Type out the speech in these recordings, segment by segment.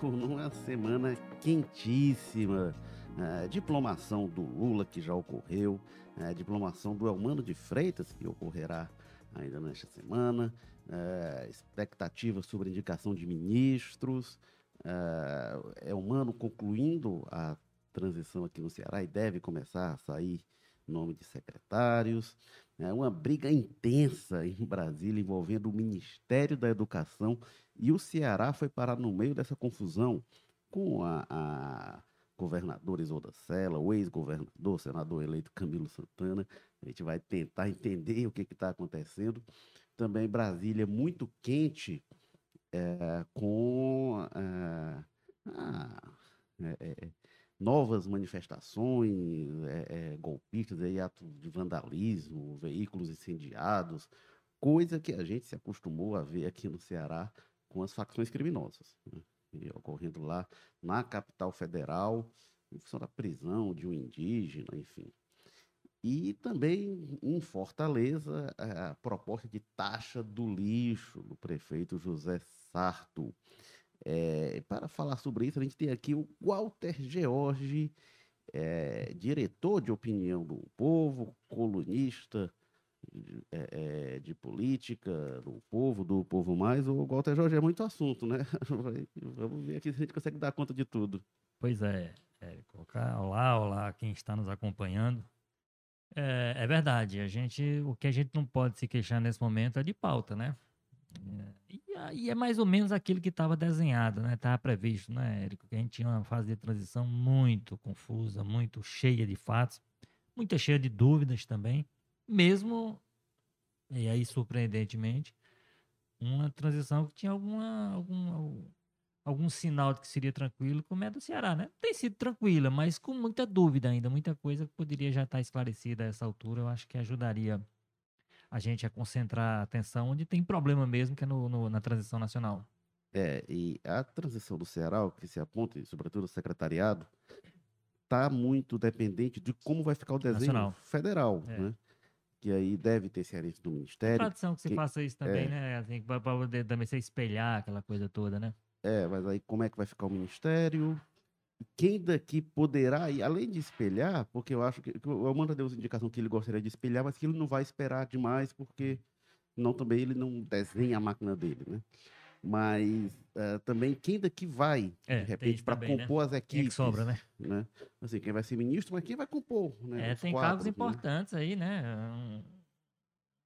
político numa semana quentíssima. É, diplomação do Lula, que já ocorreu, é, diplomação do Elmano de Freitas, que ocorrerá ainda nesta semana, é, expectativas sobre indicação de ministros, Elmano concluindo a transição aqui no Ceará e deve começar a sair nome de secretários. É uma briga intensa em Brasília envolvendo o Ministério da Educação e o Ceará foi parar no meio dessa confusão com a, a governadora Isolda Sela, o ex-governador, senador eleito Camilo Santana. A gente vai tentar entender o que está acontecendo. Também Brasília muito quente é, com é, ah, é, novas manifestações golpistas, aí, atos de vandalismo, veículos incendiados, coisa que a gente se acostumou a ver aqui no Ceará com as facções criminosas, né? ocorrendo lá na capital federal, em função da prisão de um indígena, enfim. E também em Fortaleza, a proposta de taxa do lixo do prefeito José Sarto. É, para falar sobre isso, a gente tem aqui o Walter George, é, diretor de opinião do povo, colunista é, é, de política do povo, do povo mais. O Walter George é muito assunto, né? Vamos ver aqui se a gente consegue dar conta de tudo. Pois é, é colocar olá, olá quem está nos acompanhando. É, é verdade, a gente, o que a gente não pode se queixar nesse momento é de pauta, né? E, e é mais ou menos aquilo que estava desenhado, né? Estava previsto, né, Érico? Que a gente tinha uma fase de transição muito confusa, muito cheia de fatos, muito cheia de dúvidas também, mesmo, e aí surpreendentemente, uma transição que tinha alguma, algum, algum sinal de que seria tranquilo, como é do Ceará, né? Tem sido tranquila, mas com muita dúvida ainda, muita coisa que poderia já estar esclarecida a essa altura, eu acho que ajudaria a gente a concentrar a atenção onde tem problema mesmo, que é no, no, na transição nacional. É, e a transição do Ceará, o que se aponta, e sobretudo o secretariado, está muito dependente de como vai ficar o desenho nacional. federal, é. né? Que aí deve ter cearense do Ministério. É tradição que se que, faça isso também, é, né? Assim, para poder também se espelhar aquela coisa toda, né? É, mas aí como é que vai ficar o Ministério? quem daqui poderá, e além de espelhar, porque eu acho que, que o Amanda deu indicação que ele gostaria de espelhar, mas que ele não vai esperar demais, porque não também ele não desenha a máquina dele, né? Mas uh, também quem daqui vai, é, de repente, para né? compor né? as equipes. Quem é que sobra, né? né? Assim, quem vai ser ministro, mas quem vai compor, né? É, tem quatro, cargos né? importantes aí, né?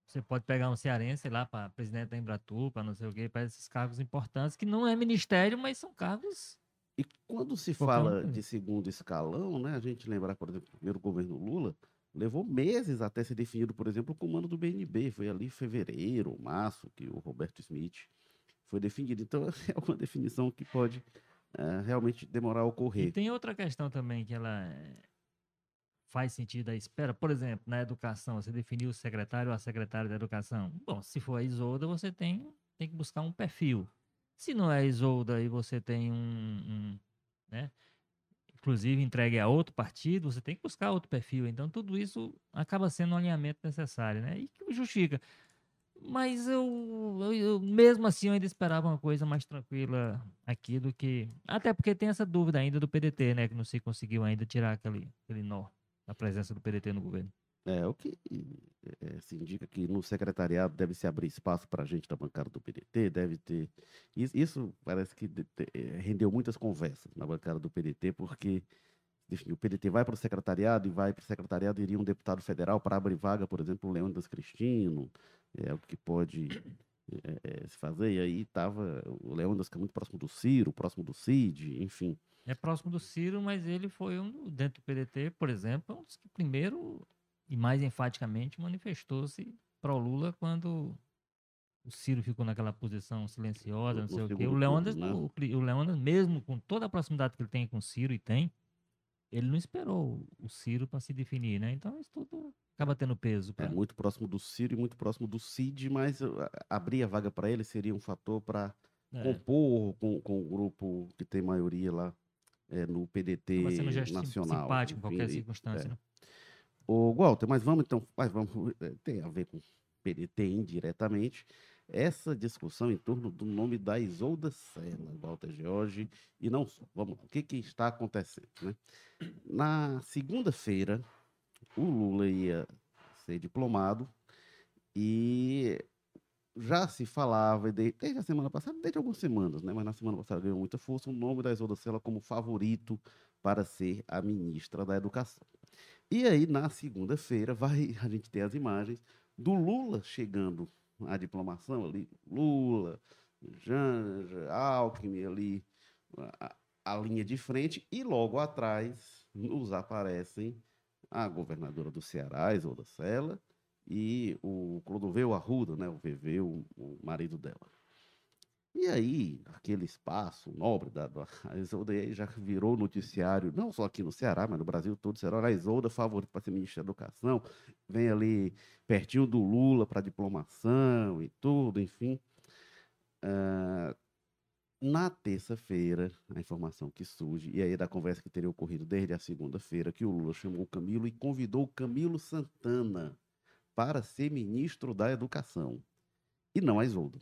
Você pode pegar um cearense lá para presidente da Embratur, para não sei o quê, para esses cargos importantes, que não é ministério, mas são cargos e quando se fala de segundo escalão, né, a gente lembrar, por exemplo, o primeiro governo Lula, levou meses até ser definido, por exemplo, o comando do BNB. Foi ali em fevereiro, março, que o Roberto Smith foi definido. Então, é uma definição que pode é, realmente demorar a ocorrer. E tem outra questão também que ela eh, faz sentido à espera. Por exemplo, na educação, você definiu o secretário ou a secretária da educação. Bom, se for a Isolda, você tem, tem que buscar um perfil. Se não é Isolda e você tem um, um né? Inclusive entregue a outro partido, você tem que buscar outro perfil. Então tudo isso acaba sendo um alinhamento necessário, né? E que justifica. Mas eu, eu, eu, mesmo assim, eu ainda esperava uma coisa mais tranquila aqui do que. Até porque tem essa dúvida ainda do PDT, né? Que não se conseguiu ainda tirar aquele, aquele nó da presença do PDT no governo. É, o que é, se indica que no secretariado deve se abrir espaço para a gente da bancada do PDT, deve ter. Isso, isso parece que eh, rendeu muitas conversas na bancada do PDT, porque enfim, o PDT vai para o secretariado e vai para o secretariado iria um deputado federal para abrir vaga, por exemplo, o Leônidas Cristino, é o que pode é, é, se fazer. E aí estava o Leônidas, que é muito próximo do Ciro, próximo do Cid, enfim. É próximo do Ciro, mas ele foi um, dentro do PDT, por exemplo, um dos que primeiro e mais enfaticamente manifestou-se pro Lula quando o Ciro ficou naquela posição silenciosa, não sei o quê. O Leônidas, né? o, o Leônidas, mesmo com toda a proximidade que ele tem com o Ciro e tem, ele não esperou o Ciro para se definir, né? Então isso tudo acaba tendo peso. Pra... É muito próximo do Ciro e muito próximo do Cid, mas abrir a vaga para ele seria um fator para é. compor com, com o grupo que tem maioria lá é, no PDT nacional. simpático em qualquer circunstância, é. né? O Walter, mas vamos então, mas vamos, tem a ver com PDT indiretamente. Essa discussão em torno do nome da Isolda Sela, Walter George, e não só. Vamos lá, o que, que está acontecendo? Né? Na segunda-feira, o Lula ia ser diplomado e já se falava, desde a semana passada, desde algumas semanas, né? mas na semana passada ganhou muita força, o nome da Isolda Sela como favorito para ser a ministra da Educação. E aí, na segunda-feira, vai a gente ter as imagens do Lula chegando à diplomação ali, Lula, Janja, Alckmin ali, a, a linha de frente, e logo atrás nos aparecem a governadora do Ceará, Isolda Sela, e o Clodoveu Arruda, né, o VV, o, o marido dela. E aí, aquele espaço nobre da, da Isolda já virou noticiário, não só aqui no Ceará, mas no Brasil todo. Será a Isolda favorita para ser ministra da Educação, vem ali pertinho do Lula para diplomação e tudo, enfim. Uh, na terça-feira, a informação que surge, e aí da conversa que teria ocorrido desde a segunda-feira, que o Lula chamou o Camilo e convidou o Camilo Santana para ser ministro da Educação, e não a Isolda.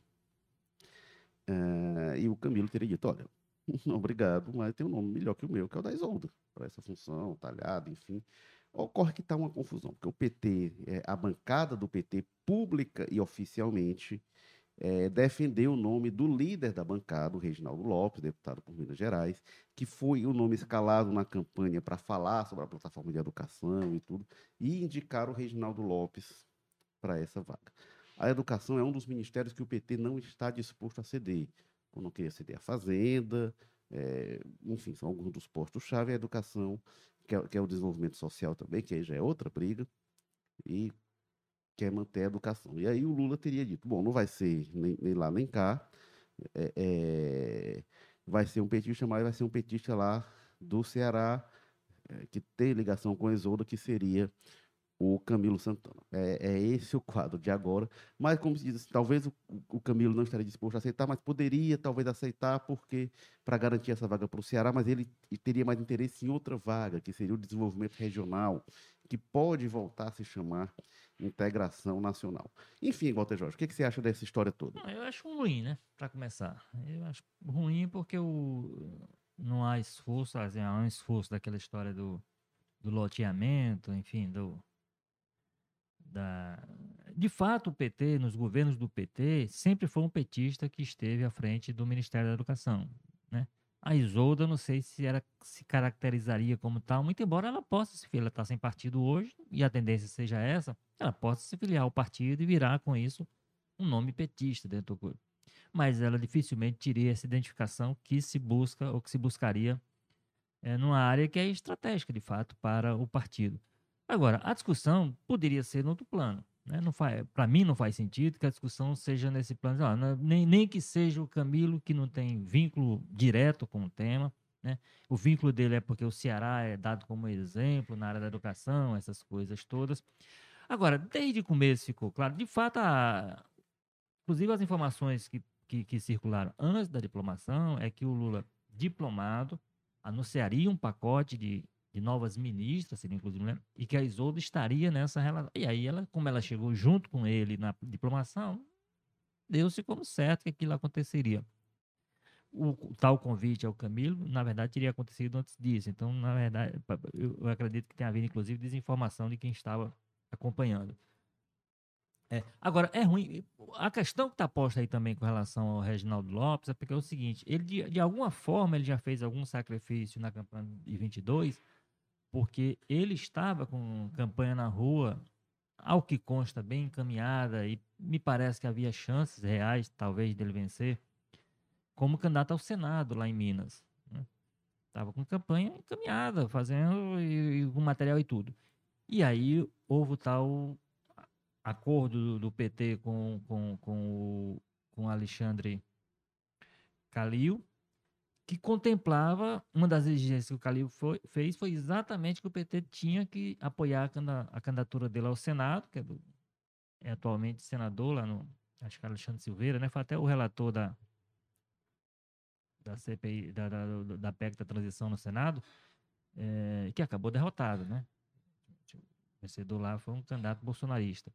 Uh, e o Camilo teria dito: olha, obrigado, mas tem um nome melhor que o meu, que é o da Isolda, para essa função, talhado, enfim. Ocorre que está uma confusão, porque o PT, é, a bancada do PT, pública e oficialmente, é, defendeu o nome do líder da bancada, o Reginaldo Lopes, deputado por Minas Gerais, que foi o nome escalado na campanha para falar sobre a plataforma de educação e tudo, e indicar o Reginaldo Lopes para essa vaga. A educação é um dos ministérios que o PT não está disposto a ceder. Ou não queria ceder a Fazenda, é, enfim, são alguns dos postos-chave. A educação, que é, que é, o desenvolvimento social também, que aí já é outra briga, e quer manter a educação. E aí o Lula teria dito: bom, não vai ser nem, nem lá nem cá, é, vai ser um petista, mas vai ser um petista lá do Ceará, que tem ligação com Isolda, que seria o Camilo Santana. É, é, esse o quadro de agora. Mas, como se diz, assim, talvez o, o, Camilo não estaria disposto a aceitar, mas poderia talvez aceitar, porque para garantir essa vaga para o Ceará, mas ele teria mais interesse em outra vaga, que seria o desenvolvimento regional, que pode voltar a se chamar integração nacional. Enfim, Walter Jorge, o que, que você acha dessa história toda? Eu acho ruim, né? Para começar. Eu acho ruim porque o, não há esforço, assim, há um esforço daquela história do, do loteamento, enfim, do da... De fato, o PT, nos governos do PT, sempre foi um petista que esteve à frente do Ministério da Educação. Né? A Isolda, não sei se era, se caracterizaria como tal, muito embora ela possa se filiar, ela está sem partido hoje, e a tendência seja essa, ela possa se filiar ao partido e virar com isso um nome petista dentro do grupo. Mas ela dificilmente teria essa identificação que se busca ou que se buscaria é, numa área que é estratégica, de fato, para o partido. Agora, a discussão poderia ser no outro plano. Né? Para mim, não faz sentido que a discussão seja nesse plano. Ah, nem, nem que seja o Camilo, que não tem vínculo direto com o tema. Né? O vínculo dele é porque o Ceará é dado como exemplo na área da educação, essas coisas todas. Agora, desde o começo ficou claro, de fato, a, inclusive as informações que, que, que circularam antes da diplomação é que o Lula, diplomado, anunciaria um pacote de de novas ministras, seria inclusive, né? e que a Isolda estaria nessa relação. E aí, ela, como ela chegou junto com ele na diplomação, deu-se como certo que aquilo aconteceria. O, tal convite ao Camilo, na verdade, teria acontecido antes disso. Então, na verdade, eu acredito que tenha havido, inclusive, desinformação de quem estava acompanhando. É, agora, é ruim. A questão que está posta aí também com relação ao Reginaldo Lopes é porque é o seguinte: ele, de, de alguma forma, ele já fez algum sacrifício na campanha de 22 porque ele estava com campanha na rua, ao que consta, bem encaminhada, e me parece que havia chances reais, talvez, dele vencer, como candidato ao Senado lá em Minas. Estava né? com campanha encaminhada, fazendo e, com material e tudo. E aí houve o tal acordo do, do PT com, com, com, o, com Alexandre Calil, que contemplava, uma das exigências que o Calil foi, fez foi exatamente que o PT tinha que apoiar a, candidatura dele ao Senado, que é, do, é, atualmente senador lá no, acho que é Alexandre Silveira, né? Foi até o relator da, da CPI, da, da, da PEC da transição no Senado, é, que acabou derrotado, né? O vencedor lá foi um candidato bolsonarista.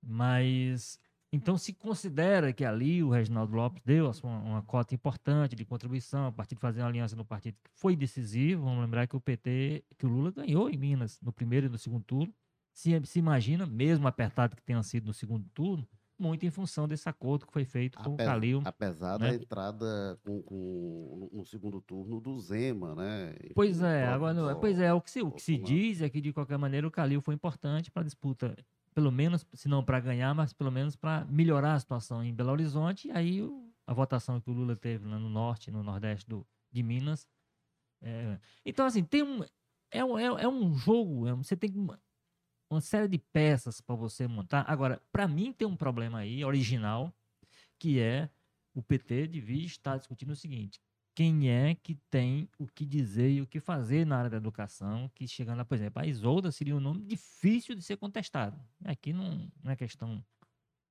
Mas Então se considera que ali o Reginaldo Lopes deu uma, uma cota importante de contribuição, a partir de fazer uma aliança no partido que foi decisivo. Vamos lembrar que o PT, que o Lula ganhou em Minas no primeiro e no segundo turno. Se, se imagina, mesmo apertado que tenha sido no segundo turno, muito em função desse acordo que foi feito com Ape- o Calil. Apesar né? da entrada com, com- no segundo turno do Zema, né? E Pois é, agora não- Bol- pois é, o que se, o que se diz é que de qualquer maneira o Calil foi importante para a disputa, pelo menos, se não para ganhar, mas pelo menos para melhorar a situação em Belo Horizonte. E aí a votação que o Lula teve lá no norte, no nordeste do, de Minas. é, então, assim, tem um. É, um- é, é um jogo, é você tem uma, uma série de peças para você montar. Agora, para mim tem um problema aí, original, que é o PT devia estar discutindo o seguinte: quem é que tem o que dizer e o que fazer na área da educação, que chegando lá, por exemplo, a Isolda seria um nome difícil de ser contestado. Aqui não, não é questão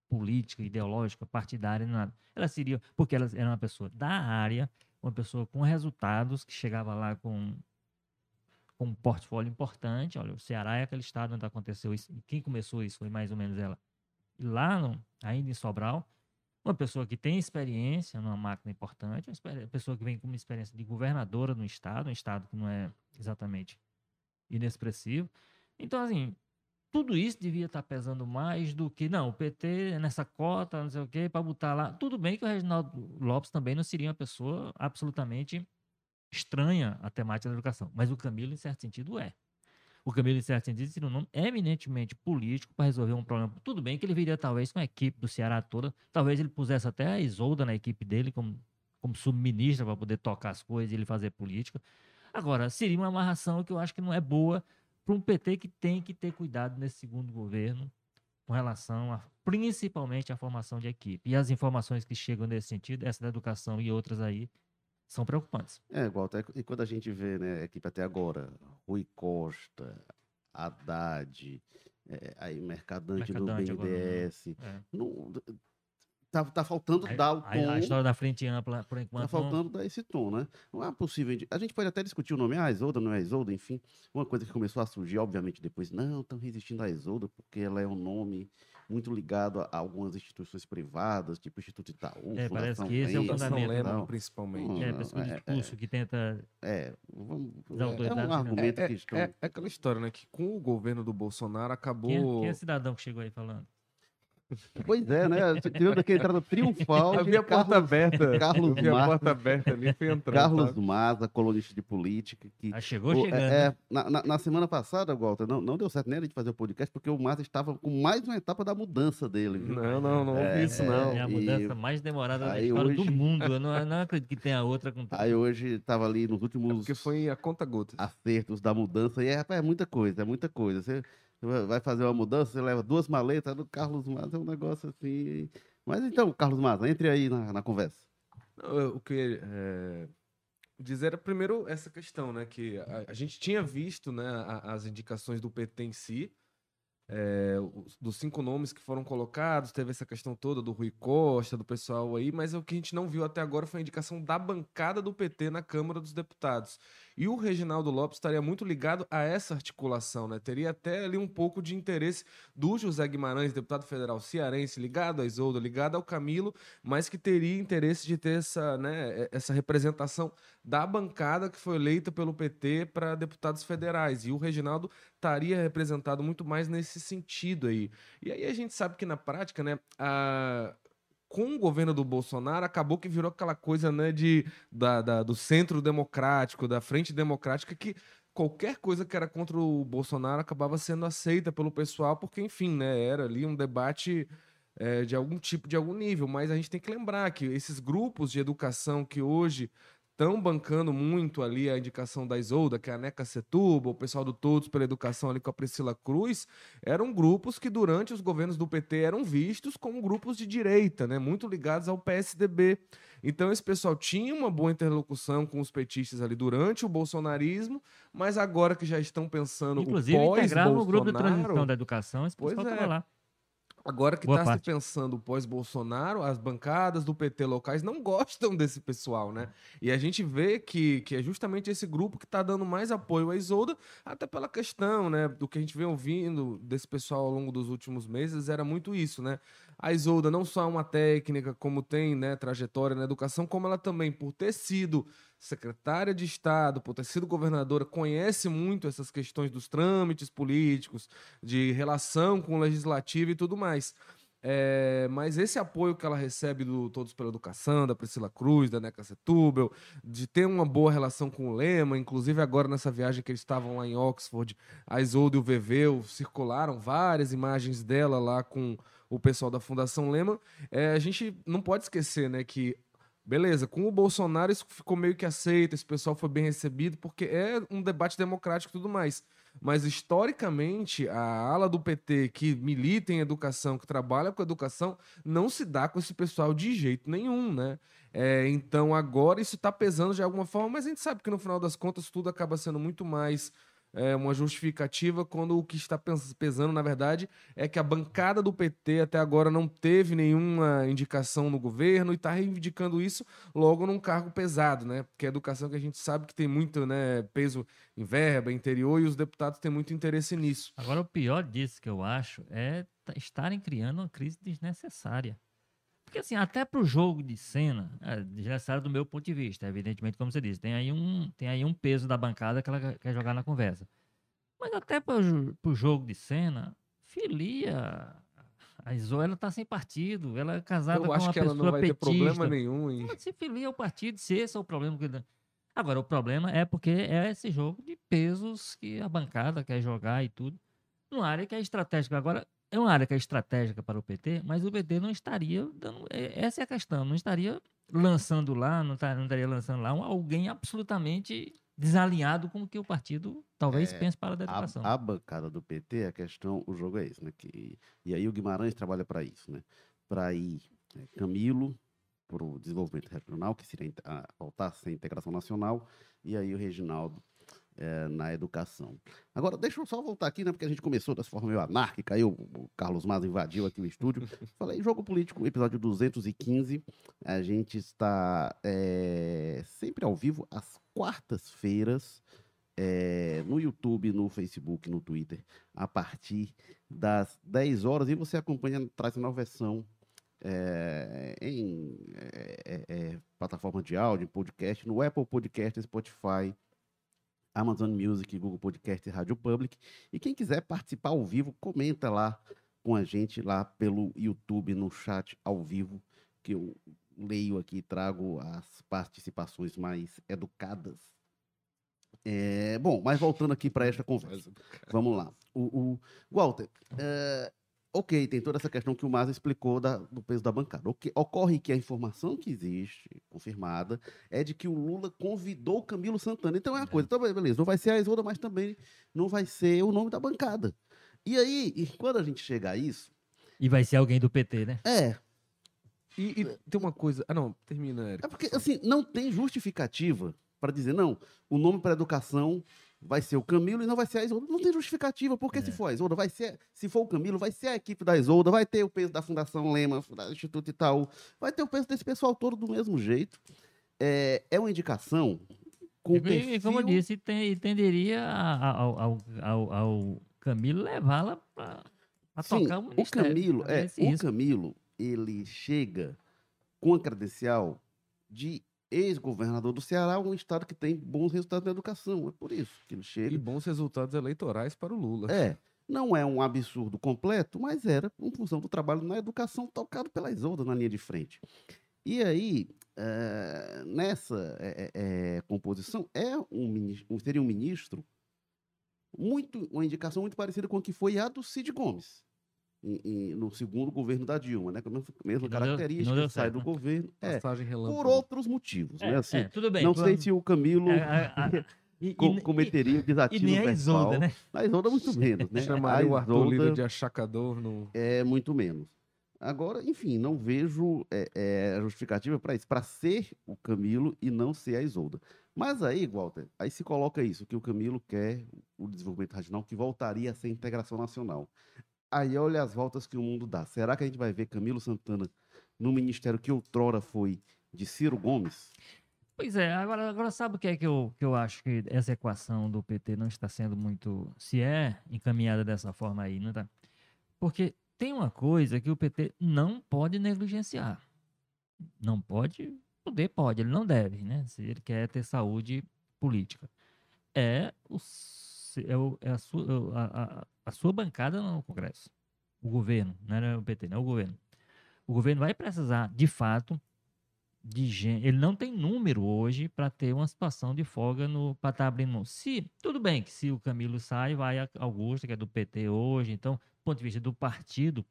política, ideológica, partidária, nada. Ela seria, porque ela era uma pessoa da área, uma pessoa com resultados, que chegava lá com, com um portfólio importante. Olha, o Ceará é aquele estado onde aconteceu isso. Quem começou isso foi mais ou menos ela. E lá, no, ainda em Sobral, uma pessoa que tem experiência numa máquina importante, uma pessoa que vem com uma experiência de governadora no estado, um estado que não é exatamente inexpressivo. Então, assim, tudo isso devia estar pesando mais do que, não, o PT é nessa cota, não sei o quê, para botar lá. Tudo bem que o Reginaldo Lopes também não seria uma pessoa absolutamente estranha à temática da educação, mas o Camilo, em certo sentido, é. O Camilo, sentido, seria um nome eminentemente político para resolver um problema. Tudo bem que ele viria, talvez, com a equipe do Ceará toda. Talvez ele pusesse até a Isolda na equipe dele como, como subministra para poder tocar as coisas e ele fazer política. Agora, seria uma amarração que eu acho que não é boa para um PT que tem que ter cuidado nesse segundo governo com relação a, principalmente à formação de equipe. E as informações que chegam nesse sentido, essa da educação e outras aí, são preocupantes. É, Walter, e quando a gente vê, né, a equipe até agora, Rui Costa, Haddad, é, aí Mercadante, Mercadante do né? BNDES, É. não- tá, tá faltando A, dar o a- tom. a história da frente ampla, por enquanto, Tá não- faltando dar esse tom, né? Não é possível. A gente pode até discutir o nome, ah, Isolda não é Isolda, enfim. Uma coisa que começou a surgir, obviamente, depois, não, estão resistindo à Isolda porque ela é um nome muito ligado a algumas instituições privadas, tipo o Instituto Itaú, É, parece que esse é o fundamento, não. principalmente. Hum, é, parece que o é- discurso que tenta É, vamos, é, é um argumento É, que estão... é- é aquela história, né? Que com o governo do Bolsonaro acabou. Quem é, quem é cidadão que chegou aí falando? Pois é, né? Tivemos aqui a entrada triunfal vi a porta aberta. Carlos eu vi a Maza. porta aberta ali e fui entrando. Carlos sabe? Maza, colunista de política, que Ah, chegou O- chegando. é, né? é, na, na- na semana passada, Walter, não, não deu certo nem a gente fazer o podcast, porque o Márcio estava com mais uma etapa da mudança dele, viu? Não, não, não ouvi É, isso, É, não. é a e- mudança mais demorada da história do hoje- mundo. Eu não, não acredito que tenha outra com Aí hoje estava ali nos É últimos porque foi a conta gotas. acertos da mudança, e é, rapaz, é muita coisa, é muita coisa. Você vai- fazer uma mudança, você leva duas maletas do Carlos Maza, é um negócio assim. Mas então, Carlos Maza, entre aí na, na conversa. O que é, dizer era primeiro essa questão, né? Que a, a gente tinha visto né, a- as indicações do PT em si, é, os- dos cinco nomes que foram colocados, teve essa questão toda do Rui Costa, do pessoal aí, mas o que a gente não viu até agora foi a indicação da bancada do PT na Câmara dos Deputados. E o Reginaldo Lopes estaria muito ligado a essa articulação, né? Teria até ali um pouco de interesse do José Guimarães, deputado federal cearense, ligado a Isolda, ligado ao Camilo, mas que teria interesse de ter essa, né, essa representação da bancada que foi eleita pelo PT para deputados federais. E o Reginaldo estaria representado muito mais nesse sentido aí. E aí a gente sabe que na prática, né, a- com o governo do Bolsonaro, acabou que virou aquela coisa né, de, da, da- do centro democrático, da frente democrática, que qualquer coisa que era contra o Bolsonaro acabava sendo aceita pelo pessoal, porque, enfim, né, era ali um debate é, de algum tipo, de algum nível. Mas a gente tem que lembrar que esses grupos de educação que hoje estão bancando muito ali a indicação da Isolda, que é a Neca Setuba, o pessoal do Todos pela Educação ali com a Priscila Cruz, eram grupos que durante os governos do PT eram vistos como grupos de direita, né, muito ligados ao PSDB. Então esse pessoal tinha uma boa interlocução com os petistas ali durante o bolsonarismo, mas agora que já estão pensando Inclusive, o integrava o grupo de transição pós-Bolsonaro, da educação, esse pessoal é. estava lá. Agora que está se pensando pós-Bolsonaro, as bancadas do PT locais não gostam desse pessoal, né? E a gente vê que, que é justamente esse grupo que está dando mais apoio à Isolda, até pela questão, né? Do que a gente vem ouvindo desse pessoal ao longo dos últimos meses, era muito isso, né? A Isolda não só é uma técnica, como tem né, trajetória na educação, como ela também, por ter sido secretária de Estado, por ter sido governadora, conhece muito essas questões dos trâmites políticos, de relação com o legislativo e tudo mais. É, mas esse apoio que ela recebe do Todos pela Educação, da Priscila Cruz, da Neca Setúbel, de ter uma boa relação com o Lema, inclusive agora nessa viagem que eles estavam lá em Oxford, a Isolda e o Veveu circularam várias imagens dela lá com o pessoal da Fundação Lema. É, a gente não pode esquecer né, que Beleza, com o Bolsonaro isso ficou meio que aceito, esse pessoal foi bem recebido, porque é um debate democrático e tudo mais. Mas, historicamente, a ala do PT que milita em educação, que trabalha com educação, não se dá com esse pessoal de jeito nenhum, né? É, então, agora isso está pesando de alguma forma, mas a gente sabe que no final das contas tudo acaba sendo muito mais é, uma justificativa quando o que está pesando, na verdade, é que a bancada do PT até agora não teve nenhuma indicação no governo e está reivindicando isso logo num cargo pesado, né? Porque a educação que a gente sabe que tem muito né, peso em verba, interior, e os deputados têm muito interesse nisso. Agora, o pior disso que eu acho é estarem criando uma crise desnecessária. Porque, assim, até para o jogo de cena, é desnecessário do meu ponto de vista, evidentemente, como você disse, tem aí um, tem aí um peso da bancada que ela quer- jogar na conversa. Mas até para o jogo de cena, filia. A Iso, ela tá sem partido, ela é casada Eu com acho uma que ela pessoa não vai ter petista. problema nenhum em. Ela se filia ao partido, se esse é o problema. que- Agora, o problema é porque é esse jogo de pesos que a bancada quer jogar e tudo. Numa área que é estratégica. Agora, é uma área que é estratégica para o PT, mas o PT não estaria dando. é- Essa é a questão, não estaria lançando lá, não, tá- não estaria lançando lá um- alguém absolutamente desalinhado com o que o partido talvez É, pense para a da educação. A, a bancada do PT, a questão, o jogo é esse, né? Que, e aí o Guimarães trabalha para isso, né? Para ir né, Camilo para o desenvolvimento regional, que seria a- voltar a ser integração nacional, e aí o Reginaldo eh, na educação. Agora, deixa eu só voltar aqui, né? Porque a gente começou dessa forma meio anárquica, aí o, o Carlos Maza invadiu aqui o estúdio. Falei, jogo político, episódio 215. A gente está eh, sempre ao vivo, às quartas-feiras é, no YouTube, no Facebook, no Twitter, a partir das 10 horas. E você acompanha, traz uma versão é, em é, é, é, plataforma de áudio, podcast, no Apple Podcast, Spotify, Amazon Music, Google Podcast e Rádio Public. E quem quiser participar ao vivo, comenta lá com a gente, lá pelo YouTube, no chat ao vivo, que eu leio aqui e trago as participações mais educadas. É, bom, mas voltando aqui para esta conversa. Vamos lá. O, o- Walter, é, ok, tem toda essa questão que o Maza explicou da- do peso da bancada. Ok, Ocorre que a informação que existe, confirmada, é de que o Lula convidou o Camilo Santana. Então é uma coisa, então beleza, não vai ser a Isolda, mas também não vai ser o nome da bancada. E aí, e quando a gente chega a isso, E vai ser alguém do PT, né? é, E, e tem uma coisa. Ah, não, termina, Érico. É porque, assim, não tem justificativa para dizer, não, o nome para educação vai ser o Camilo e não vai ser a Isolda. Não tem justificativa, porque se É. for a Isolda, vai ser, se for o Camilo, vai ser a equipe da Isolda, vai ter o peso da Fundação Lema, do Instituto Itaú, vai ter o peso desse pessoal todo do mesmo jeito. É, é uma indicação com E, perfil... como eu disse, tem, tenderia ao, ao, ao, ao Camilo levá-la para tocar o o ministério. Camilo, Correr é, o risco. Camilo, ele chega com a credencial de ex-governador do Ceará, um estado que tem bons resultados na educação. É por isso que ele chega. E bons resultados eleitorais para o Lula. É, não é um absurdo completo, mas era em função do trabalho na educação tocado pela Isolda na linha de frente. E aí, eh, nessa eh, eh, composição, é um, um- seria um ministro muito, uma indicação muito parecida com a que foi a do Cid Gomes. Em- em- no segundo governo da Dilma, né? Com a mesma, mesma não deu- característica, não deu sai certo, do né? governo. É, Passagem relâmpago. por outros motivos, É, né? Assim, é, tudo bem. não tu- sei se o Camilo é, a- a- e- co- e- cometeria o E, desatino nem a verbal. Isolda, né? A Isolda muito menos, né? Chamaria o a Arthur Lira de achacador no. é muito menos. Agora, enfim, não vejo é, é, justificativa para isso, para ser o Camilo e não ser a Isolda. Mas aí, Walter, aí se coloca isso, que o Camilo quer o desenvolvimento regional que voltaria a ser integração nacional. Aí olha as voltas que o mundo dá. Será que a gente vai ver Camilo Santana no ministério que outrora foi de Ciro Gomes? Pois é, agora, agora sabe o que é que eu, que eu acho que essa equação do PT não está sendo muito. Se é encaminhada dessa forma aí, não tá? Porque tem uma coisa que o PT não pode negligenciar. Não pode, poder pode, ele não deve, né? Se ele quer ter saúde política. É, o, é, o, é a, sua, a, a, a sua bancada no Congresso. O governo, não era o PT, não é o governo. O governo vai precisar, de fato, de gente. Ele não tem número hoje para ter uma situação de folga no para estar tá abrindo mão. Se tudo bem que se o Camilo sai, vai a Augusto, que é do PT hoje, então, do ponto de vista do partido,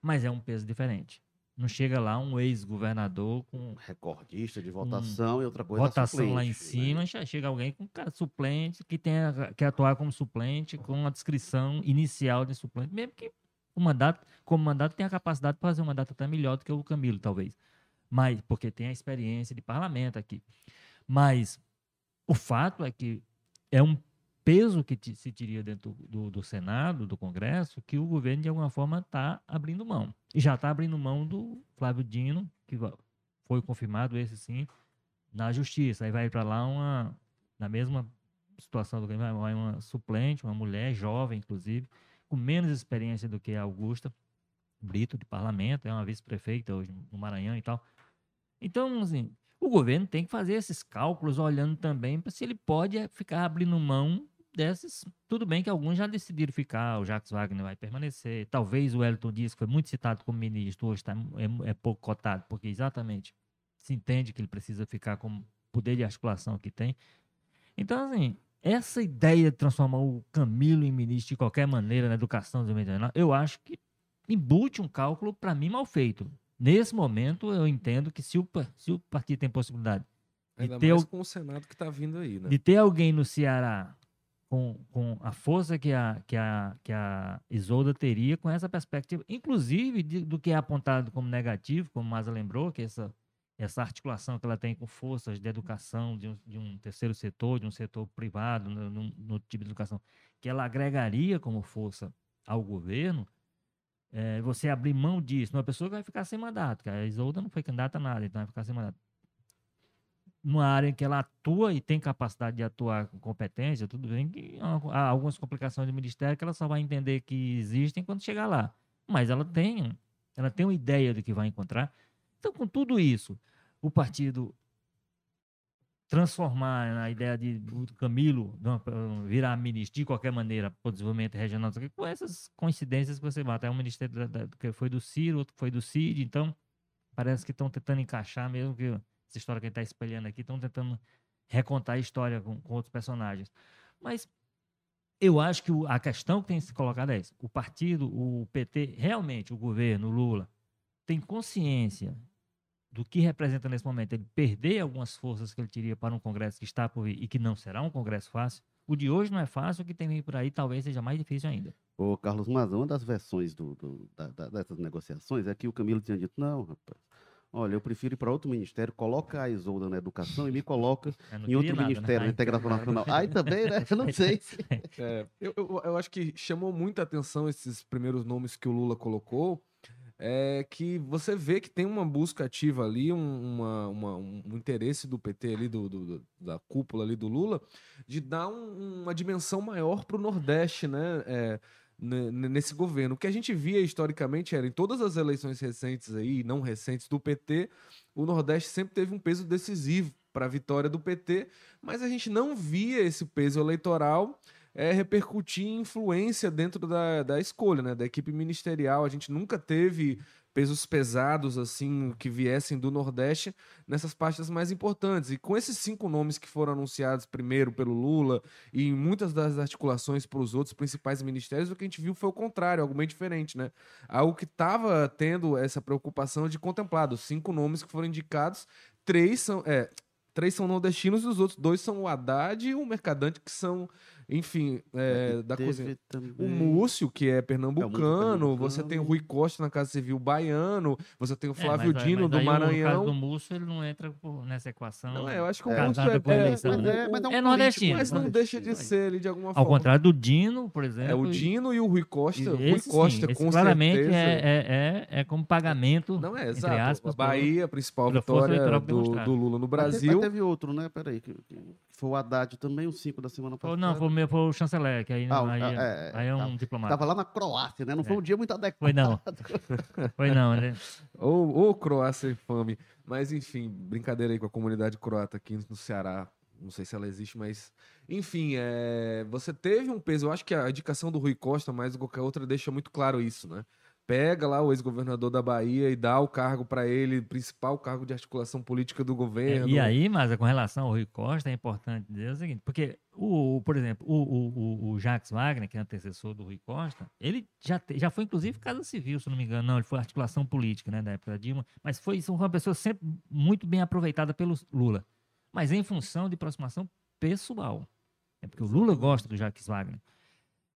mas é um peso diferente. Não chega lá um ex-governador com recordista de votação um, e outra coisa votação suplente, lá em né? cima, né? já chega alguém com suplente que tenha que atuar como suplente com uma descrição inicial de suplente, mesmo que o mandato, como mandato, tem a capacidade de fazer um mandato até melhor do que o Camilo, talvez mas porque tem a experiência de parlamento aqui. Mas o fato é que é um peso que se teria dentro do, do, Senado, do Congresso, que o governo, de alguma forma, está abrindo mão. E já está abrindo mão do Flávio Dino, que foi confirmado, esse sim, na Justiça. Aí vai para lá uma, na mesma situação do vai uma suplente, uma mulher jovem, inclusive, com menos experiência do que a Augusta Brito, de parlamento, é uma vice-prefeita hoje no Maranhão e tal. Então, assim, o governo tem que fazer esses cálculos olhando também para se ele pode eh, ficar abrindo mão desses. Tudo bem que alguns já decidiram ficar, o Jacques Wagner vai permanecer. Talvez o Elton Dias, que foi muito citado como ministro, hoje tá, é, é pouco cotado, porque exatamente se entende que ele precisa ficar com poder de articulação que tem. Então, assim, essa ideia de transformar o Camilo em ministro de qualquer maneira na educação do eu acho que embute um cálculo, para mim, mal feito. Nesse momento, eu entendo que se o, se o partido tem possibilidade Ainda de ter mais com o Senado que está vindo aí, né? De ter alguém no Ceará com, com a força que a, que, a, que a Isolda teria com essa perspectiva, inclusive de, do que é apontado como negativo, como Maza lembrou, que essa, essa articulação que ela tem com forças de educação de um, de um terceiro setor, de um setor privado, no, no, no tipo de educação, que ela agregaria como força ao governo, é, você abrir mão disso, uma pessoa que vai ficar sem mandato, que a Isolda não foi candidata a nada, então vai ficar sem mandato. Numa área que ela atua e tem capacidade de atuar com competência, tudo bem que há algumas complicações do ministério que ela só vai entender que existem quando chegar lá. Mas ela tem, ela tem uma ideia do que vai encontrar. Então, com tudo isso, o partido transformar na ideia de do Camilo virar ministro de qualquer maneira para o desenvolvimento regional, com essas coincidências que você bate. É um ministério que foi do Ciro, outro foi do Cid, então parece que estão tentando encaixar, mesmo que essa história que ele está espelhando aqui, estão tentando recontar a história com, com, outros personagens. Mas eu acho que o, a questão que tem se colocado é essa. O partido, o PT, realmente, o governo, o Lula, tem consciência do que representa nesse momento ele perder algumas forças que ele teria para um Congresso que está por vir e que não será um Congresso fácil, o de hoje não é fácil, o que tem por aí talvez seja mais difícil ainda. Ô, Carlos Mas uma das versões do, do da, da, dessas negociações é que o Camilo tinha dito, não, rapaz, olha, eu prefiro ir para outro ministério, coloca a Isolda na educação e me coloca em outro nada, né? ministério, né? na integração nacional. Aí também, né? Eu não sei. É, eu, eu, eu acho que chamou muita atenção esses primeiros nomes que o Lula colocou, é que você vê que tem uma busca ativa ali, um, uma, uma, um interesse do PT ali, do, do, da cúpula ali do Lula, de dar um, uma dimensão maior para o Nordeste, né? É, nesse governo. O que a gente via historicamente era em todas as eleições recentes aí, não recentes do PT, o Nordeste sempre teve um peso decisivo para a vitória do PT, mas a gente não via esse peso eleitoral é, repercutir influência dentro da, da escolha, né? Da equipe ministerial. A gente nunca teve pesos pesados assim que viessem do Nordeste nessas pastas mais importantes. E com esses cinco nomes que foram anunciados primeiro pelo Lula e em muitas das articulações para os outros principais ministérios, o que a gente viu foi o contrário, algo bem diferente, né? Algo que estava tendo essa preocupação de contemplado. Cinco nomes que foram indicados, três são. É, três são nordestinos e os outros dois são o Haddad e o Mercadante, que são Enfim, é, da Teve cozinha. também... O Múcio, que é pernambucano, pernambucano. você tem o Rui Costa na Casa Civil baiano, você tem o É, Flávio mas, Dino mas do aí O Maranhão. do Múcio, ele não entra nessa equação. Não, é, eu acho que o É, Múcio é, é- eleição, o- Mas é, mas é um É nordestino, mas não deixa de vai. ser ele de alguma Ao forma. contrário do Dino, por exemplo. É o Dino e o Rui Costa. Rui esse, sim, Costa, esse com claramente certeza. é, é, é, é como pagamento, Não é, entre exato. aspas, a Bahia, a principal vitória do, do Lula no Mas te- Brasil. Mas teve outro, né? Peraí, que, que foi o Haddad também, o 5 da semana passada. não, foi, o meu- foi o chanceler, que aí, Ah, aí, ah, é, aí é um tá. diplomata. Tava lá na Croácia, né? Não foi É. um dia muito adequado. Foi não. Foi não, né? Ou, ou Croácia e fome. Mas, enfim, brincadeira aí com a comunidade croata aqui no Ceará. Não sei se ela existe, mas. Enfim, é... você teve um peso. Eu acho que a indicação do Rui Costa, mais do que qualquer outra, deixa muito claro isso, né? Pega lá o ex-governador da Bahia e dá o cargo para ele, principal cargo de articulação política do É, governo. e aí, mas com relação ao Rui Costa, é importante dizer o seguinte, porque, o, o- por exemplo, o, o, o- Jacques Wagner, que é antecessor do Rui Costa, ele já, te- já foi, inclusive, Casa Civil, se não me engano. Não, ele foi articulação política, né, da época da Dilma. Mas foi, foi uma pessoa sempre muito bem aproveitada pelo Lula. Mas em função de aproximação pessoal. É porque o Lula gosta do Jacques Wagner.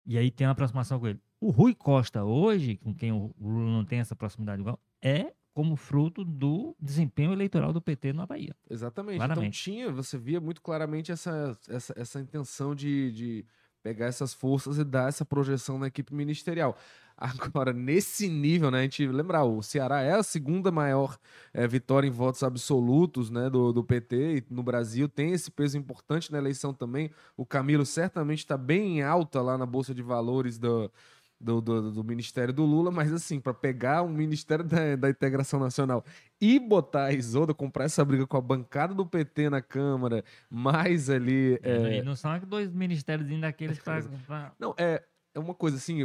E aí tem uma aproximação com ele. O Rui Costa hoje, com quem o Lula não tem essa proximidade igual, é como fruto do desempenho eleitoral do PT na Bahia. Exatamente. Claramente. Então tinha, você via muito claramente essa, essa, essa intenção de, de pegar essas forças e dar essa projeção na equipe ministerial. Agora, nesse nível, né, a gente lembrar, o Ceará é a segunda maior eh, vitória em votos absolutos né, do, do PT e no Brasil, tem esse peso importante na eleição também. O Camilo certamente está bem em alta lá na Bolsa de Valores do, do, do, do Ministério do Lula, mas assim, para pegar um Ministério da, da Integração Nacional e botar a Isolda, comprar essa briga com a bancada do PT na Câmara, mais ali. é, E não são dois ministérios daqueles pra, pra- Não, é, é uma coisa assim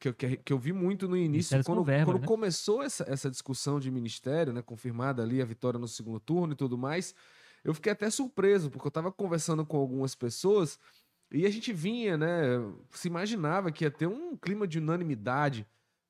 que eu, que, que eu vi muito no início, quando, verba, quando né? começou essa, essa discussão de ministério, né, confirmada ali a vitória no segundo turno e tudo mais, eu fiquei até surpreso, porque eu estava conversando com algumas pessoas e a gente vinha, né, se imaginava que ia ter um clima de unanimidade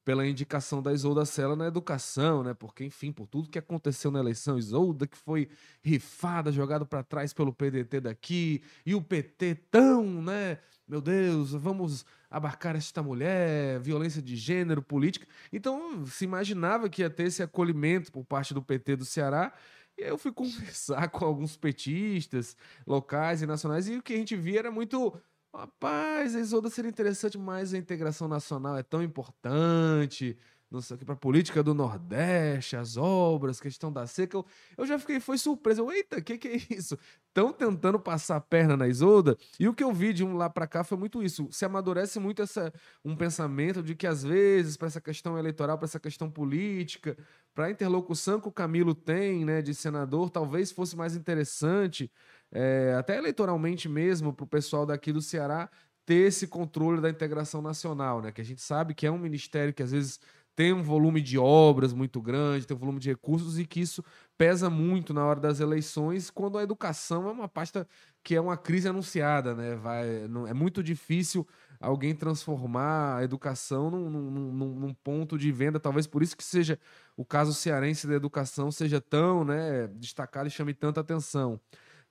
pela indicação da Isolda Sela na educação, né? Porque, enfim, por tudo que aconteceu na eleição, Isolda que foi rifada, jogada para trás pelo PDT daqui, e o PT tão, né? Meu Deus, vamos abarcar esta mulher, violência de gênero, política. Então, se imaginava que ia ter esse acolhimento por parte do PT do Ceará. E aí eu fui conversar com alguns petistas locais e nacionais, e o que a gente via era muito. Rapaz, a Isolda seria interessante, mas a integração nacional é tão importante. Não sei o que, para política do Nordeste, as obras, questão da seca. Eu, eu já fiquei, foi surpreso. Eu, Eita, o que, que é isso? Estão tentando passar a perna na Isolda. E o que eu vi de um lá para cá foi muito isso. Se amadurece muito essa, um pensamento de que, às vezes, para essa questão eleitoral, para essa questão política, para a interlocução que o Camilo tem, né, de senador, talvez fosse mais interessante, é, até eleitoralmente mesmo, para o pessoal daqui do Ceará ter esse controle da integração nacional, né? Que a gente sabe que é um ministério que às vezes tem um volume de obras muito grande, tem um volume de recursos e que isso pesa muito na hora das eleições, quando a educação é uma pasta que é uma crise anunciada, né? Vai, não, é muito difícil alguém transformar a educação num, num- num- ponto de venda, talvez por isso que seja o caso cearense da educação seja tão né, destacado e chame tanta atenção.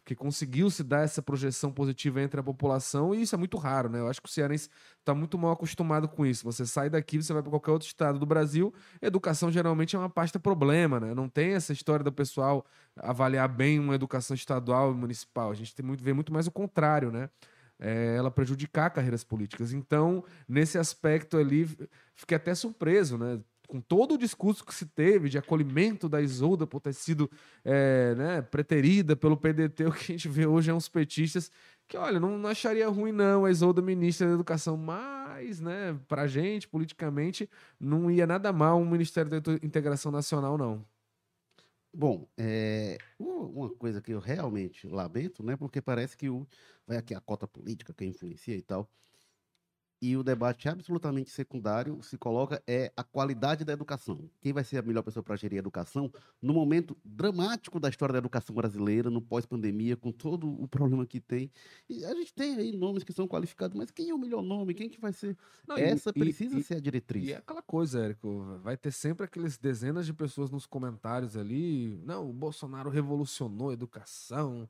Que conseguiu se dar essa projeção positiva entre a população, e isso é muito raro, né? Eu acho que o cearense está muito mal acostumado com isso. Você sai daqui, você vai para qualquer outro estado do Brasil, educação geralmente é uma pasta problema, né? Não tem essa história do pessoal avaliar bem uma educação estadual e municipal. A gente tem muito, vê muito mais o contrário, né? É, ela prejudicar carreiras políticas. Então, nesse aspecto ali, fiquei até surpreso, né? Com todo o discurso que se teve de acolhimento da Isolda por ter sido é, né, preterida pelo PDT, o que a gente vê hoje é uns petistas que, olha, não, não acharia ruim não a Isolda ministra da Educação, mas, né, pra gente, politicamente, não ia nada mal um Ministério da Integração Nacional, não. Bom, é, uma coisa que eu realmente lamento, né? Porque parece que o, vai aqui a cota política que influencia e tal. E o debate absolutamente secundário se coloca é a qualidade da educação. Quem vai ser a melhor pessoa para gerir a educação no momento dramático da história da educação brasileira, no pós-pandemia, com todo o problema que tem. E a gente tem aí nomes que são qualificados, mas quem é o melhor nome? Quem que vai ser? Não, Essa e- precisa e- ser a diretriz. E é aquela coisa, Érico, vai ter sempre aqueles dezenas de pessoas nos comentários ali. Não, o Bolsonaro revolucionou a educação,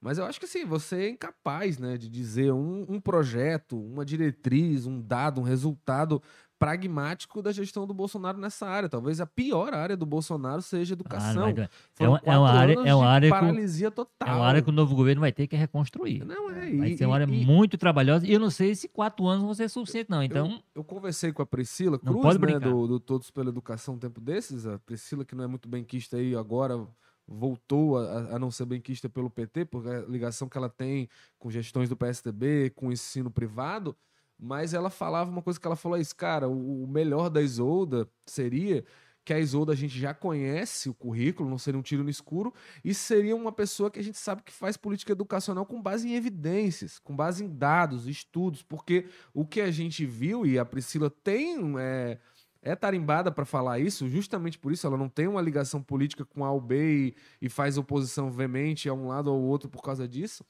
Mas eu acho que assim, você é incapaz né, de dizer um, um projeto, uma diretriz, um dado, um resultado pragmático da gestão do Bolsonaro nessa área. Talvez a pior área do Bolsonaro seja educação. Ah, não vai- é, uma, é uma área, é uma de área paralisia total. é uma área que o novo governo vai ter que reconstruir. Não é. Vai e- ser uma área e- muito trabalhosa. E eu não sei se quatro anos vão ser suficiente, não. Então, eu, eu conversei com a Priscila Cruz, né, do, do Todos pela Educação um tempo desses. A Priscila, que não é muito benquista aí agora, voltou a, a não ser benquista pelo PT, por a ligação que ela tem com gestões do PSDB, com o ensino privado. Mas ela falava uma coisa que ela falou: isso, cara, o, o melhor da Isolda seria que a Isolda a gente já conhece o currículo, não seria um tiro no escuro, e seria uma pessoa que a gente sabe que faz política educacional com base em evidências, com base em dados, estudos, porque o que a gente viu, e a Priscila tem. É, é tarimbada para falar isso, justamente por isso ela não tem uma ligação política com A ou e, e faz oposição veemente a um lado ou outro por causa disso.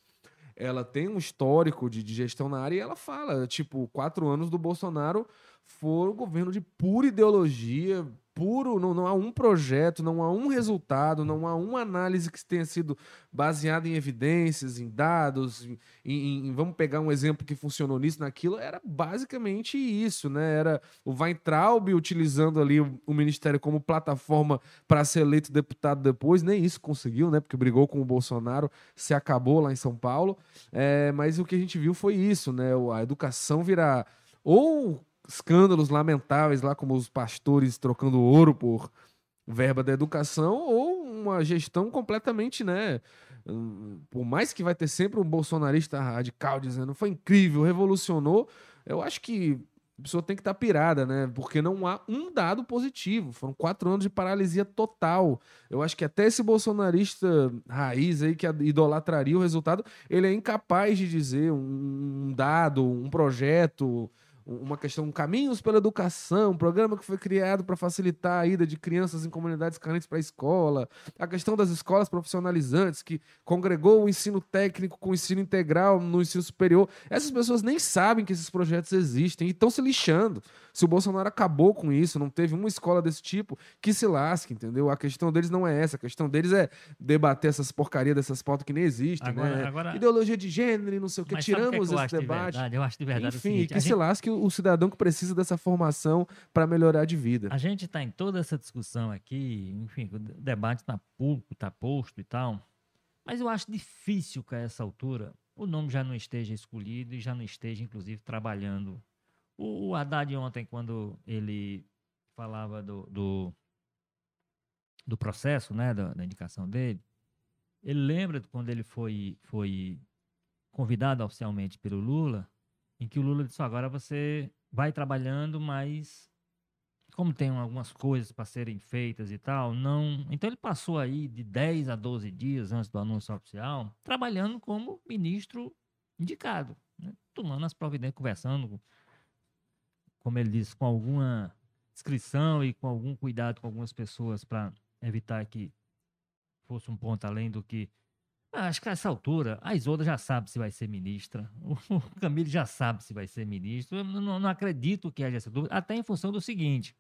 Ela tem um histórico de, de gestão na área e ela fala, tipo, quatro anos do Bolsonaro foram governo de pura ideologia, puro, não, não há um projeto, não há um resultado, não há uma análise que tenha sido baseada em evidências, em dados, em, em- em- vamos pegar um exemplo que funcionou nisso, naquilo, era basicamente isso, né? Era o Weintraub utilizando ali o, o ministério como plataforma para ser eleito deputado depois, nem isso conseguiu, né? Porque brigou com o Bolsonaro, se acabou lá em São Paulo. É, mas o que a gente viu foi isso, né? A educação virar ou escândalos lamentáveis lá, como os pastores trocando ouro por verba da educação, ou uma gestão completamente, né? Por mais que vai ter sempre um bolsonarista radical dizendo foi incrível, revolucionou, eu acho que a pessoa tem que estar pirada, né? Porque não há um dado positivo. Foram quatro anos de paralisia total. Eu acho que até esse bolsonarista raiz aí que idolatraria o resultado, ele é incapaz de dizer um, dado, um projeto, uma questão, caminhos pela educação, um programa que foi criado para facilitar a ida de crianças em comunidades carentes para a escola, a questão das escolas profissionalizantes, que congregou o ensino técnico com o ensino integral no ensino superior. Essas pessoas nem sabem que esses projetos existem e estão se lixando. Se o Bolsonaro acabou com isso, não teve uma escola desse tipo, que se lasque, entendeu? A questão deles não é essa, a questão deles é debater essas porcarias dessas pautas que nem existem, Agora- né? agora- Ideologia de gênero e não sei o que, mas sabe o que é que tiramos esse de debate. verdade? Eu acho de verdade o Enfim, seguinte, que a se gente- lasque o, cidadão que precisa dessa formação para melhorar de vida. A gente está em toda essa discussão aqui, enfim, o debate está público, está posto e tal, mas eu acho difícil que a essa altura o nome já não esteja escolhido e já não esteja, inclusive, trabalhando. O, Haddad ontem, quando ele falava do, do, do processo, né, da, da indicação dele, ele lembra quando ele foi, foi convidado oficialmente pelo Lula, em que o Lula disse, "Ó, agora você vai trabalhando, mas como tem algumas coisas para serem feitas e tal, não. Então ele passou aí de 10 a 12 dias antes do anúncio oficial, trabalhando como ministro indicado, né? tomando as providências, conversando, como ele disse, com alguma inscrição e com algum cuidado com algumas pessoas para evitar que fosse um ponto além do que. Acho que a essa altura, a Isolda já sabe se vai ser ministra, o Camilo já sabe se vai ser ministro. Eu não, não acredito que haja essa dúvida, até em função do seguinte: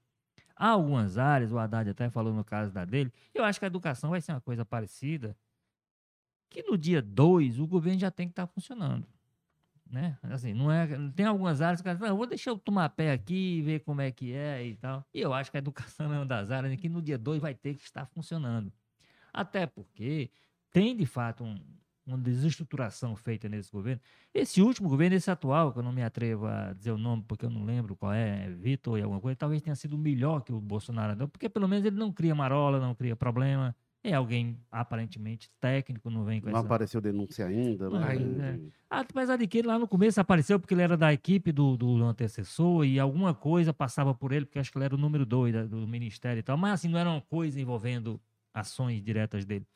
há algumas áreas, o Haddad até falou no caso da dele, eu acho que a educação vai ser uma coisa parecida, que no dia 2 o governo já tem que estar funcionando. Né? Assim, não é, tem algumas áreas que ah, vou deixar eu tomar pé aqui e ver como é que é e tal. E eu acho que a educação é uma das áreas que no dia 2 vai ter que estar funcionando. Até porque tem de fato um, uma desestruturação feita nesse governo. Esse último governo, esse atual, que eu não me atrevo a dizer o nome porque eu não lembro qual é, é Vitor e alguma coisa, talvez tenha sido melhor que o Bolsonaro porque pelo menos ele não cria marola, não cria problema. É alguém aparentemente técnico, não vem com Não essa. apareceu denúncia ainda, né? Ai, De- é. Apesar de que ele lá no começo apareceu porque ele era da equipe do, do antecessor e alguma coisa passava por ele, porque acho que ele era o número dois do ministério e tal, mas assim, não era uma coisa envolvendo ações diretas dele.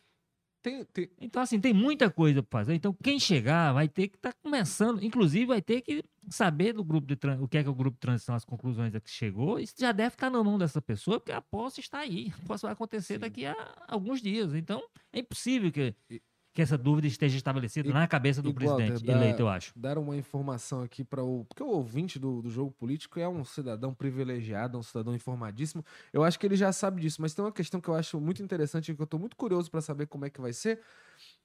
Tem, tem- Então, assim, tem muita coisa para fazer. Então, quem chegar vai ter que estar começando, inclusive vai ter que saber do grupo de o que é que é o grupo de transição, as conclusões a que chegou. Isso já deve estar na mão dessa pessoa, porque a posse está aí. A posse vai acontecer Sim. daqui a alguns dias. Então, é impossível que, E- que essa dúvida esteja estabelecida E- na cabeça do presidente dá- eleito, eu acho. dar uma informação aqui para o. Porque o ouvinte do, do jogo político é um cidadão privilegiado, um cidadão informadíssimo. Eu acho que ele já sabe disso, mas tem uma questão que eu acho muito interessante e que eu estou muito curioso para saber como é que vai ser.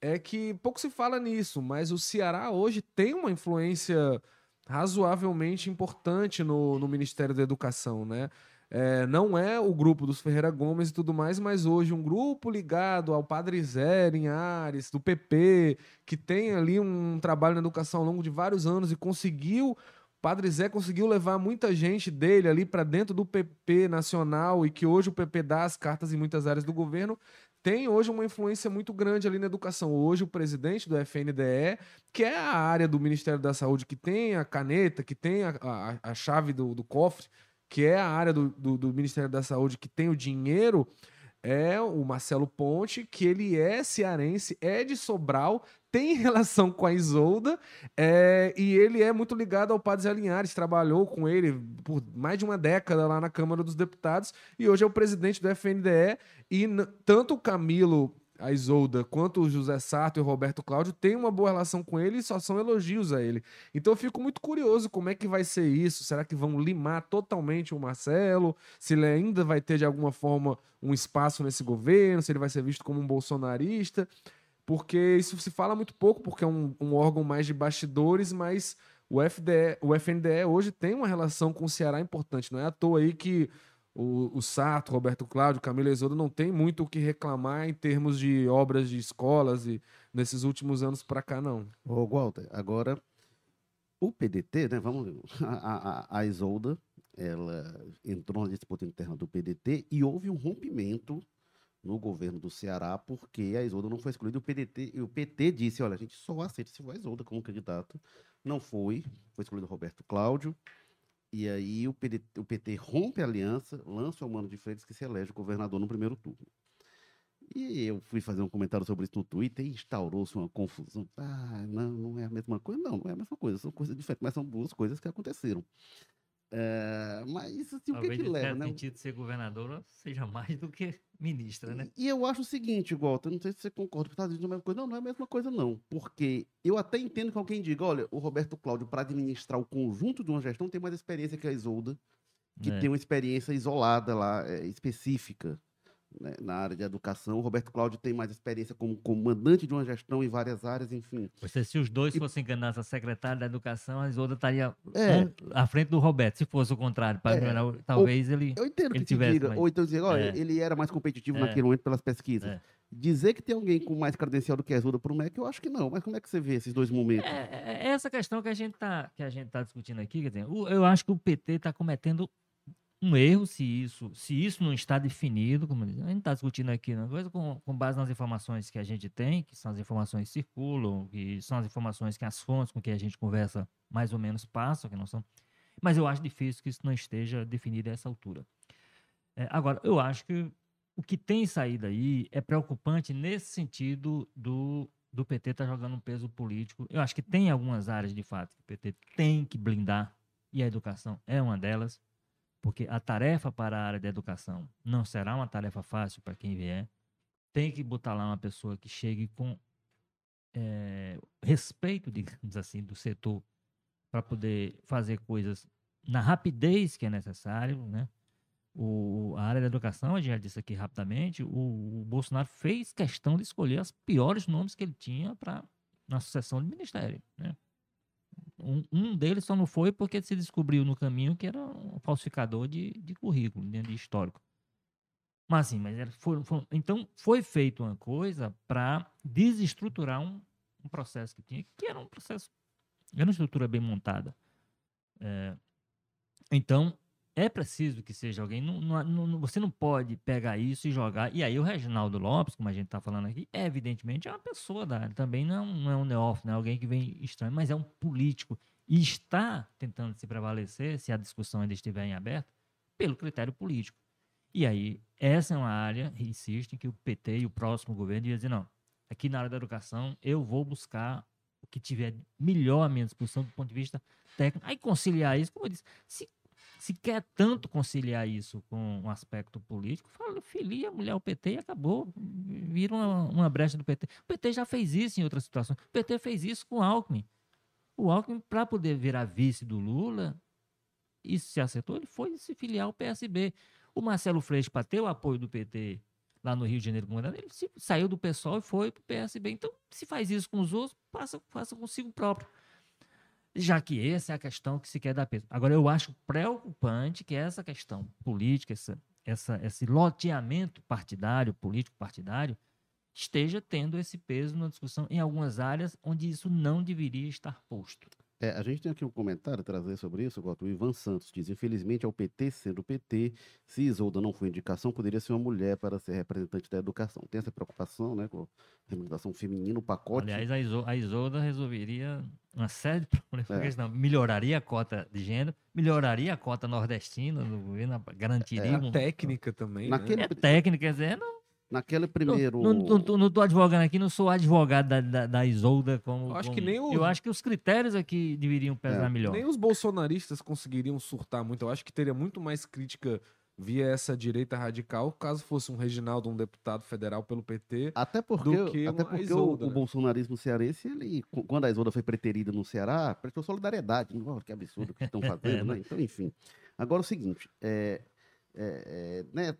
é que pouco se fala nisso, mas o Ceará hoje tem uma influência razoavelmente importante no, no Ministério da Educação, né? É, não é o grupo dos Ferreira Gomes e tudo mais, mas hoje um grupo ligado ao Padre Zé em Ares, do PP, que tem ali um trabalho na educação ao longo de vários anos e conseguiu Padre Zé conseguiu levar muita gente dele ali para dentro do PP nacional e que hoje o PP dá as cartas em muitas áreas do governo, tem hoje uma influência muito grande ali na educação. Hoje, o presidente do FNDE, que é a área do Ministério da Saúde que tem a caneta, que tem a, a, a chave do, do, cofre, que é a área do, do, do Ministério da Saúde que tem o dinheiro, é o Marcelo Ponte, que ele é cearense, é de Sobral, tem relação com a Isolda é, e ele é muito ligado ao Padre Zé Linhares, trabalhou com ele por mais de uma década lá na Câmara dos Deputados e hoje é o presidente do FNDE e tanto o Camilo a Isolda, quanto o José Sato e o Roberto Cláudio têm uma boa relação com ele e só são elogios a ele. Então eu fico muito curioso como é que vai ser isso. Será que vão limar totalmente o Marcelo? Se ele ainda vai ter de alguma forma um espaço nesse governo? Se ele vai ser visto como um bolsonarista? porque isso se fala muito pouco, porque é um, um órgão mais de bastidores, mas o, FDE, o FNDE hoje tem uma relação com o Ceará importante. Não é à toa aí que o, o Sato, Roberto Cláudio, Camila Isoda não tem muito o que reclamar em termos de obras de escolas e nesses últimos anos para cá, não. Ô, Walter, agora o PDT, né? Vamos a, a, a Isolda, ela entrou na disputa interna do PDT e houve um rompimento no governo do Ceará, porque a Isolda não foi escolhida. O PDT, o PT disse: olha, a gente só aceita se for a Isolda como candidato. Não foi, foi escolhido Roberto Cláudio. E aí o, o PT rompe a aliança, lança o Mano de Freitas, que se elege governador no primeiro turno. E eu fui fazer um comentário sobre isso no Twitter e instaurou-se uma confusão. Ah, não, não é a mesma coisa. Não, não é a mesma coisa, são coisas diferentes, mas são duas coisas que aconteceram. É, mas assim, o que, que leva, né? sentido de ser governadora seja mais do que ministra, né? E, e eu acho o seguinte, Walter, não sei se você concorda, porque está dizendo a mesma coisa. Não, não é a mesma coisa, não. Porque eu até entendo que alguém diga, olha, o Roberto Cláudio, para administrar o conjunto de uma gestão, tem mais experiência que a Isolda, que é. tem uma experiência isolada lá, é, específica né, na área de educação. O Roberto Cláudio tem mais experiência como comandante de uma gestão em várias áreas, enfim. Você, se os dois e... fossem candidatos a secretário da educação, a Isolda estaria é. à frente do Roberto. Se fosse o contrário, para é. talvez ele. Eu entendo ele que tivesse, diga, mas... ou então dizer, olha, é. ele era mais competitivo é. naquele momento pelas pesquisas. É. Dizer que tem alguém com mais credencial do que a Isolda para o MEC, eu acho que não. Mas como é que você vê esses dois momentos? É, é essa questão que a gente está tá discutindo aqui, quer dizer, eu acho que o PT está cometendo um erro se isso, se isso não está definido, como a gente está discutindo aqui, né? coisa com, com, base nas informações que a gente tem, que são as informações que circulam, que são as informações que as fontes com que a gente conversa mais ou menos passam, que não são. Mas eu acho difícil que isso não esteja definido a essa altura. É, agora, eu acho que o que tem saído aí é preocupante nesse sentido do, do PT estar tá jogando um peso político. Eu acho que tem algumas áreas, de fato, que o PT tem que blindar, e a educação é uma delas porque a tarefa para a área da educação não será uma tarefa fácil para quem vier. Tem que botar lá uma pessoa que chegue com é, respeito, digamos assim, do setor para poder fazer coisas na rapidez que é necessário, né? O, a área da educação, gente já disse aqui rapidamente, o, o Bolsonaro fez questão de escolher os piores nomes que ele tinha para na sucessão do ministério, né? Um, um, deles só não foi porque se descobriu no caminho que era um falsificador de, de currículo, né, de histórico. Mas assim, mas foi, foi, então foi feita uma coisa para desestruturar um, um, processo que tinha, que era um processo, era uma estrutura bem montada. É, então, é preciso que seja alguém. Não, não, não, você não pode pegar isso e jogar. E aí o Reginaldo Lopes, como a gente está falando aqui, é evidentemente é uma pessoa da área. Também não, é um neófito, não é alguém que vem estranho, mas é um político. E está tentando se prevalecer, se a discussão ainda estiver em aberto, pelo critério político. E aí, essa é uma área, insisto, em que o PT e o próximo governo devia dizer, não, aqui na área da educação eu vou buscar o que tiver melhor à minha disposição do ponto de vista técnico. Aí conciliar isso, como eu disse, se se quer tanto conciliar isso com um aspecto político, fala, filia a mulher ao PT e acabou. Vira uma, uma brecha do PT. O PT já fez isso em outras situações. O PT fez isso com o Alckmin. O Alckmin, para poder virar vice do Lula, isso se acertou, ele foi se filiar ao PSB. O Marcelo Freixo, para ter o apoio do PT lá no Rio de Janeiro ele se- saiu do PSOL e foi pro PSB. Então, se faz isso com os outros, faça, faça consigo próprio. Já que essa é a questão que se quer dar peso. Agora, eu acho preocupante que essa questão política, essa, essa, esse loteamento partidário, político-partidário, esteja tendo esse peso na discussão em algumas áreas onde isso não deveria estar posto. É, a gente tem aqui um comentário a trazer sobre isso, Goto. O Ivan Santos diz: infelizmente, ao PT sendo PT, se Isolda não for indicação, poderia ser uma mulher para ser representante da educação. Tem essa preocupação, né, com a representação feminina, o pacote. Aliás, a, Iso, a Isolda resolveria uma série de problemas. É. senão melhoraria a cota de gênero, melhoraria a cota nordestina do governo, garantiria. A um- técnica também, Naquele- né? É técnica, quer dizer, não, Naquele não, primeiro. não, não, tô- não tô advogando aqui, não sou advogado da, da, da Isolda como. Eu acho que como- nem o- Eu acho que os critérios aqui deveriam pesar É, melhor. Nem os bolsonaristas conseguiriam surtar muito. Eu acho que teria muito mais crítica via essa direita radical caso fosse um Reginaldo, um deputado federal pelo PT. Até porque, do que até porque Isolda, o, o né? bolsonarismo cearense, ele, quando a Isolda foi preterida no Ceará, prestou solidariedade. Não, que absurdo que estão fazendo, né? Então, enfim. Agora, o seguinte, é, é, é, né,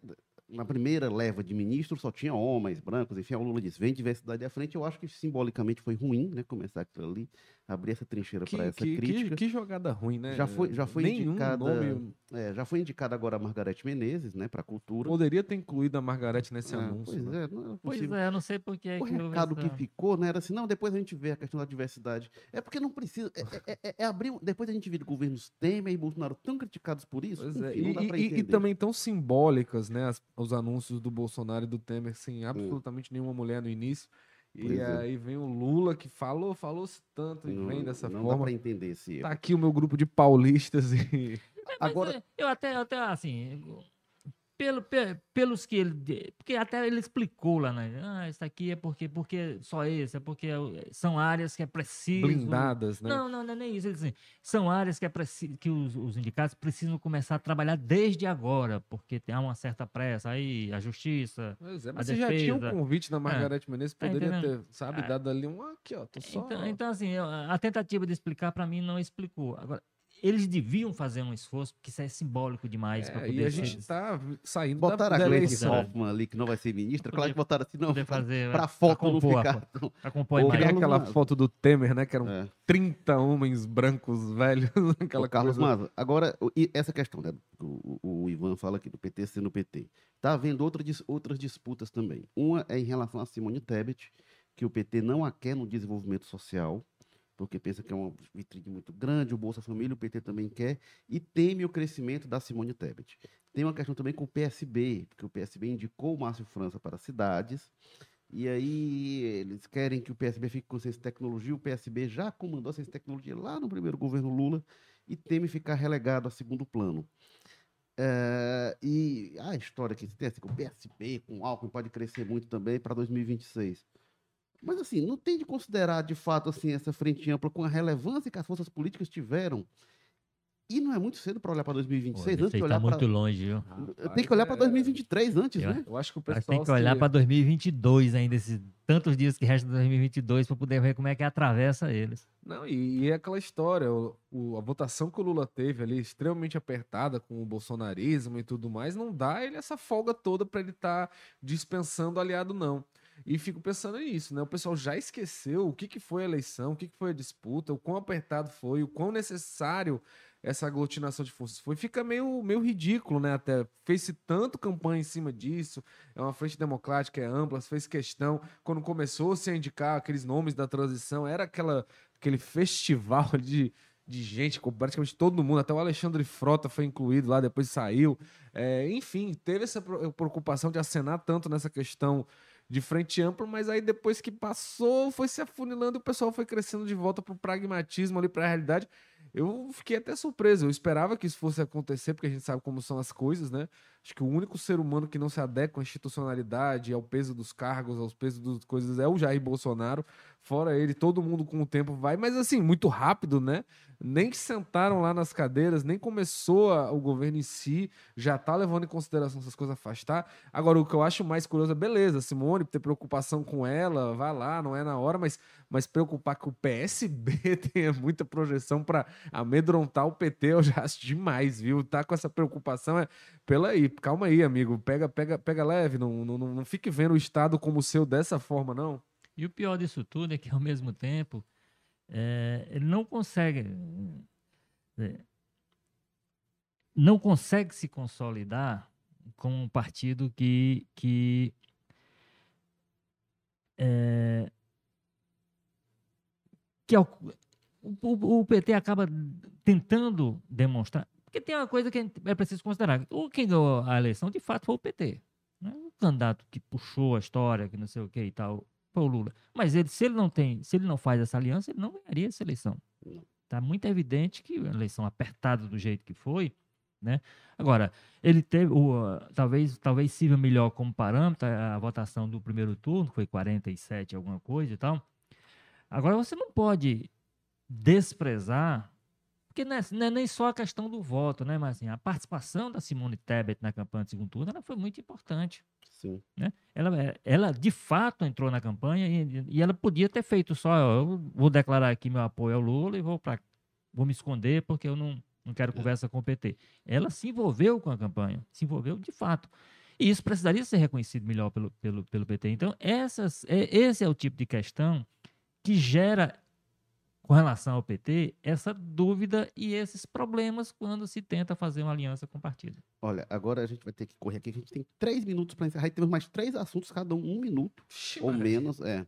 na primeira leva de ministros só tinha homens, brancos, enfim, o Lula disse, vem diversidade à frente. Eu acho que simbolicamente foi ruim, né, começar aquilo ali, abrir essa trincheira Que, para essa que, que, crítica. que jogada ruim, né? Já foi- já foi Nenhum indicada- nome É, já foi indicada agora a Margarete Menezes, né, para cultura. poderia ter incluído a Margarete nesse É, anúncio. pois né? é, não é Pois é, não sei por que. O que recado que ficou, né, era assim, não, depois a gente vê a questão da diversidade. É porque não precisa, é, é- é- é abrir, depois a gente vê governos Temer e Bolsonaro tão criticados por isso, Pois enfim, é, não E, dá pra e- e também tão simbólicas, né? as- os anúncios do Bolsonaro e do Temer sem absolutamente nenhuma mulher no início. Pois E é. aí vem o Lula que falou, falou-se tanto e não, vem dessa não dá forma. pra entender esse erro. Tá aqui o meu grupo de paulistas e. Mas Agora- é, eu até, eu até assim, pelo, pe- pelos que ele. Porque até ele explicou lá, né? Ah, isso aqui é porque, porque só esse, é porque é- são áreas que é preciso. blindadas, né? Não, não, não é nem isso. Ele assim, são áreas que, é preci- que os, os indicados precisam começar a trabalhar desde agora, porque tem há uma certa pressa. Aí a justiça. Pois é, mas você já tinha um defesa. convite da Margarete Menezes, Tá poderia ter, entendendo? sabe, É. dado ali um aqui, ó, tô só. Então, então, assim, a tentativa de explicar para mim não explicou. Agora, eles deviam fazer um esforço, porque isso é simbólico demais para É, poder e a gente tá saindo Botaram da, a Gleice. Hoffmann ali, que não vai ser ministra, claro que botaram assim, não, pra não compor a ficar... foto. pra compor Ô, Tem imagem. Carlos aquela foto do Temer, né? Que eram É. 30 homens brancos velhos. Aquela Ô, Carlos. Maza, agora, e essa questão, né? O, o- Ivan fala aqui do PT sendo PT. Está havendo outra outras disputas também. Uma é em relação a Simone Tebet, que o PT não a quer no desenvolvimento social, porque pensa que é uma vitrine muito grande, o Bolsa Família, o PT também quer, e teme o crescimento da Simone Tebet. Tem uma questão também com o PSB, porque o PSB indicou o Márcio França para cidades, e aí eles querem que o PSB fique com ciência e tecnologia, o PSB já comandou a ciência e tecnologia lá no primeiro governo Lula, e teme ficar relegado a segundo plano. É, e a história que se tem, assim, que o PSB com Alckmin pode crescer muito também para 2026. Mas assim, não tem de considerar de fato assim essa frente ampla com a relevância que as forças políticas tiveram. E não é muito cedo para olhar para Pô, 2026, antes Você de tá olhar muito para longe, viu? tem que olhar para 2023 antes, Eu- né? Eu acho que o pessoal. tem que olhar se- para 2022 ainda, esses tantos dias que restam de 2022 para poder ver como é que atravessa eles. Não, e, e é aquela história, o, o- a votação que o Lula teve ali, extremamente apertada com o bolsonarismo e tudo mais, não dá ele essa folga toda para ele estar dispensando aliado, não. E fico pensando nisso, né? O pessoal já esqueceu o que, que foi a eleição, o que, que foi a disputa, o quão apertado foi, o quão necessário essa aglutinação de forças foi. Fica meio, meio ridículo, né? Até fez-se tanto campanha em cima disso, é uma frente democrática, é ampla, fez questão. Quando começou-se a indicar aqueles nomes da transição, era aquela aquele festival de, de gente, com praticamente todo mundo, até o Alexandre Frota foi incluído lá, depois saiu. É, enfim, teve essa preocupação de acenar tanto nessa questão de frente ampla, mas aí depois que passou, foi se afunilando e o pessoal foi crescendo de volta pro pragmatismo ali, pra realidade. Eu fiquei até surpreso, eu esperava que isso fosse acontecer, porque a gente sabe como são as coisas, né? Acho que o único ser humano que não se adequa à institucionalidade, ao peso dos cargos, aos pesos das coisas, é o Jair Bolsonaro. Fora ele, todo mundo com o tempo vai, mas assim, muito rápido, né? Nem sentaram lá nas cadeiras, nem começou a, o governo em si, já tá levando em consideração essas coisas afastar. Agora, o que eu acho mais curioso é, beleza, Simone, ter preocupação com ela, vai lá, não é na hora, mas, mas preocupar que o PSB tenha muita projeção para amedrontar o PT, eu já acho demais, viu? Tá com essa preocupação, é, pela aí, calma aí, amigo, pega, pega, pega leve, não, não, não fique vendo o Estado como seu dessa forma, não. E o pior disso tudo é que, ao mesmo tempo, é, ele não consegue. É, não consegue se consolidar com um partido que. que é, que é o, o, o, PT acaba tentando demonstrar. Porque tem uma coisa que é preciso considerar. O quem ganhou a eleição, de fato, foi o PT. Né? O candidato que puxou a história, que não sei o que e tal, foi o Lula. Mas ele, se ele não tem, se ele não faz essa aliança, ele não ganharia essa eleição. Está muito evidente que a eleição apertada do jeito que foi, né? Agora, ele teve, o, talvez, talvez sirva melhor como parâmetro a votação do primeiro turno, que foi 47, alguma coisa e tal. Agora, você não pode desprezar, porque não é, não é nem só a questão do voto, né? Mas assim, a participação da Simone Tebet na campanha de segundo turno ela foi muito importante. Sim. Né? Ela, é, ela de fato entrou na campanha e, e ela podia ter feito só, eu vou declarar aqui meu apoio ao Lula e vou para vou me esconder porque eu não, não quero é. conversa com o PT. Ela se envolveu com a campanha, se envolveu de fato. E isso precisaria ser reconhecido melhor pelo, pelo, pelo PT. Então, essas, é, esse é o tipo de questão que gera com relação ao PT, essa dúvida e esses problemas quando se tenta fazer uma aliança com o partido. Olha, agora a gente vai ter que correr aqui, a gente tem três minutos para encerrar e temos mais três assuntos, cada um um minuto ou menos. É.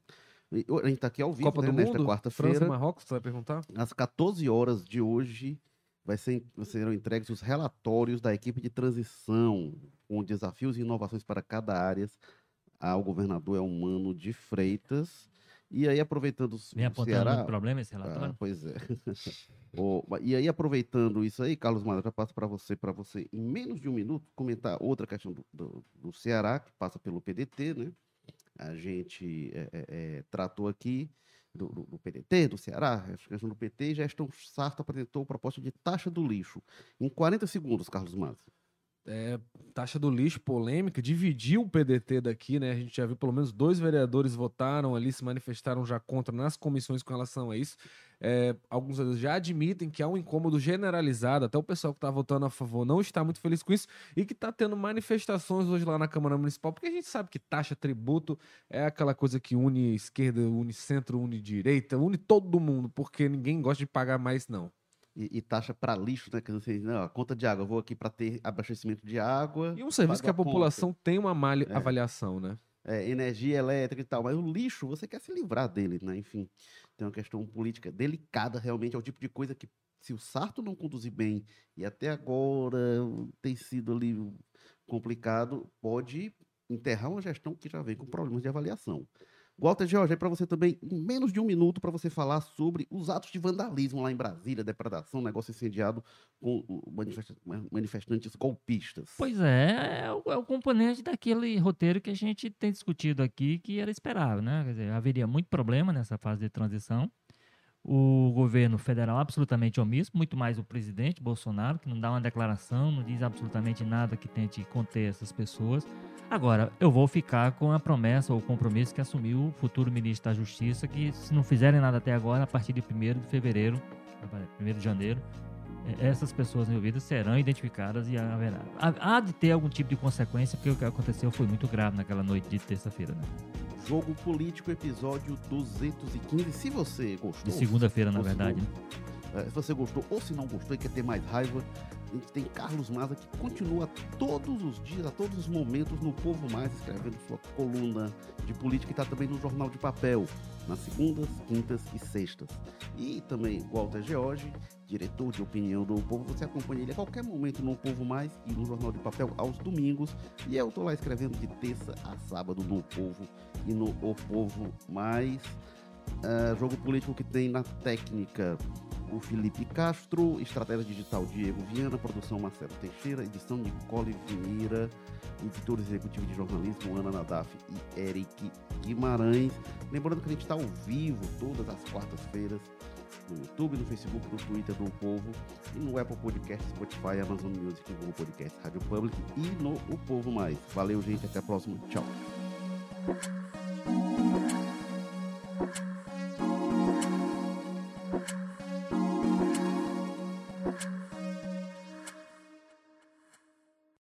A gente está aqui ao vivo, Copa né, do nesta Mundo, quarta-feira. França e Marrocos, você vai perguntar? Às 14 horas de hoje, vai ser, serão entregues os relatórios da equipe de transição, com desafios e inovações para cada área ao governador Elmano de Freitas. E aí, aproveitando o Vem apontando Ceará... muito problema esse relatório? Ah, pois é. e aí, aproveitando isso aí, Carlos Mara, já passo para você, para você, em menos de um minuto, comentar outra questão do, do, do Ceará, que passa pelo PDT, né? A gente é, é, é, tratou aqui do, do, do, PDT, do Ceará, a questão do PT, e Gestão Sarto apresentou proposta de taxa do lixo. Em 40 segundos, Carlos Massa é, taxa do lixo polêmica, dividiu o PDT daqui, né? A gente já viu pelo menos dois vereadores votaram ali, se manifestaram já contra nas comissões com relação a isso. É, alguns já admitem que há um incômodo generalizado, até o pessoal que está votando a favor não está muito feliz com isso e que está tendo manifestações hoje lá na Câmara Municipal, porque a gente sabe que taxa, tributo é aquela coisa que une esquerda, une centro, une direita, une todo mundo, porque ninguém gosta de pagar mais, não e, e taxa para lixo, né? Que você, não, a conta de água, eu vou aqui para ter abastecimento de água. E um serviço que a, a população tem uma má é. avaliação, né? É, energia elétrica e tal, mas o lixo, você quer se livrar dele, né? Enfim, tem uma questão política delicada, realmente, é o tipo de coisa que, se o Sarto não conduzir bem, e até agora tem sido ali complicado, pode enterrar uma gestão que já vem com problemas de avaliação. Walter George, aí para você também, em menos de um minuto, para você falar sobre os atos de vandalismo lá em Brasília, depredação, negócio incendiado com manifestantes golpistas. Pois é, é o, é o, componente daquele roteiro que a gente tem discutido aqui, que era esperável, né? Quer dizer, haveria muito problema nessa fase de transição. O governo federal absolutamente omisso, muito mais o presidente Bolsonaro, que não dá uma declaração, não diz absolutamente nada que tente conter essas pessoas. Agora, eu vou ficar com a promessa ou compromisso que assumiu o futuro ministro da Justiça, que se não fizerem nada até agora, a partir de 1 de fevereiro, 1 de janeiro, essas pessoas envolvidas serão identificadas e haverá. Há de ter algum tipo de consequência, porque o que aconteceu foi muito grave naquela noite de terça-feira. Né? Jogo Político, episódio 215. Se você gostou. De segunda-feira, na verdade. Né? É, se você gostou ou se não gostou e quer ter mais raiva, a gente tem Carlos Maza que continua todos os dias, a todos os momentos no Povo Mais, escrevendo sua coluna de política e está também no Jornal de Papel, nas segundas, quintas e sextas. E também Walter George, diretor de opinião do Povo, você acompanha ele a qualquer momento no Povo Mais e no Jornal de Papel aos domingos. E eu estou lá escrevendo de terça a sábado no Povo e no O Povo Mais. É, jogo político que tem na técnica o Felipe Castro, estratégia digital Diego Viana, produção Marcelo Teixeira, edição Nicole Vieira, editor executivo de jornalismo Ana Nadaf e Eric Guimarães. Lembrando que a gente está ao vivo todas as quartas-feiras no YouTube, no Facebook, no Twitter do Povo e no Apple Podcast, Spotify, Amazon Music, Google Podcast, Rádio Public e no O Povo Mais. Valeu, gente. Até a próxima. Tchau.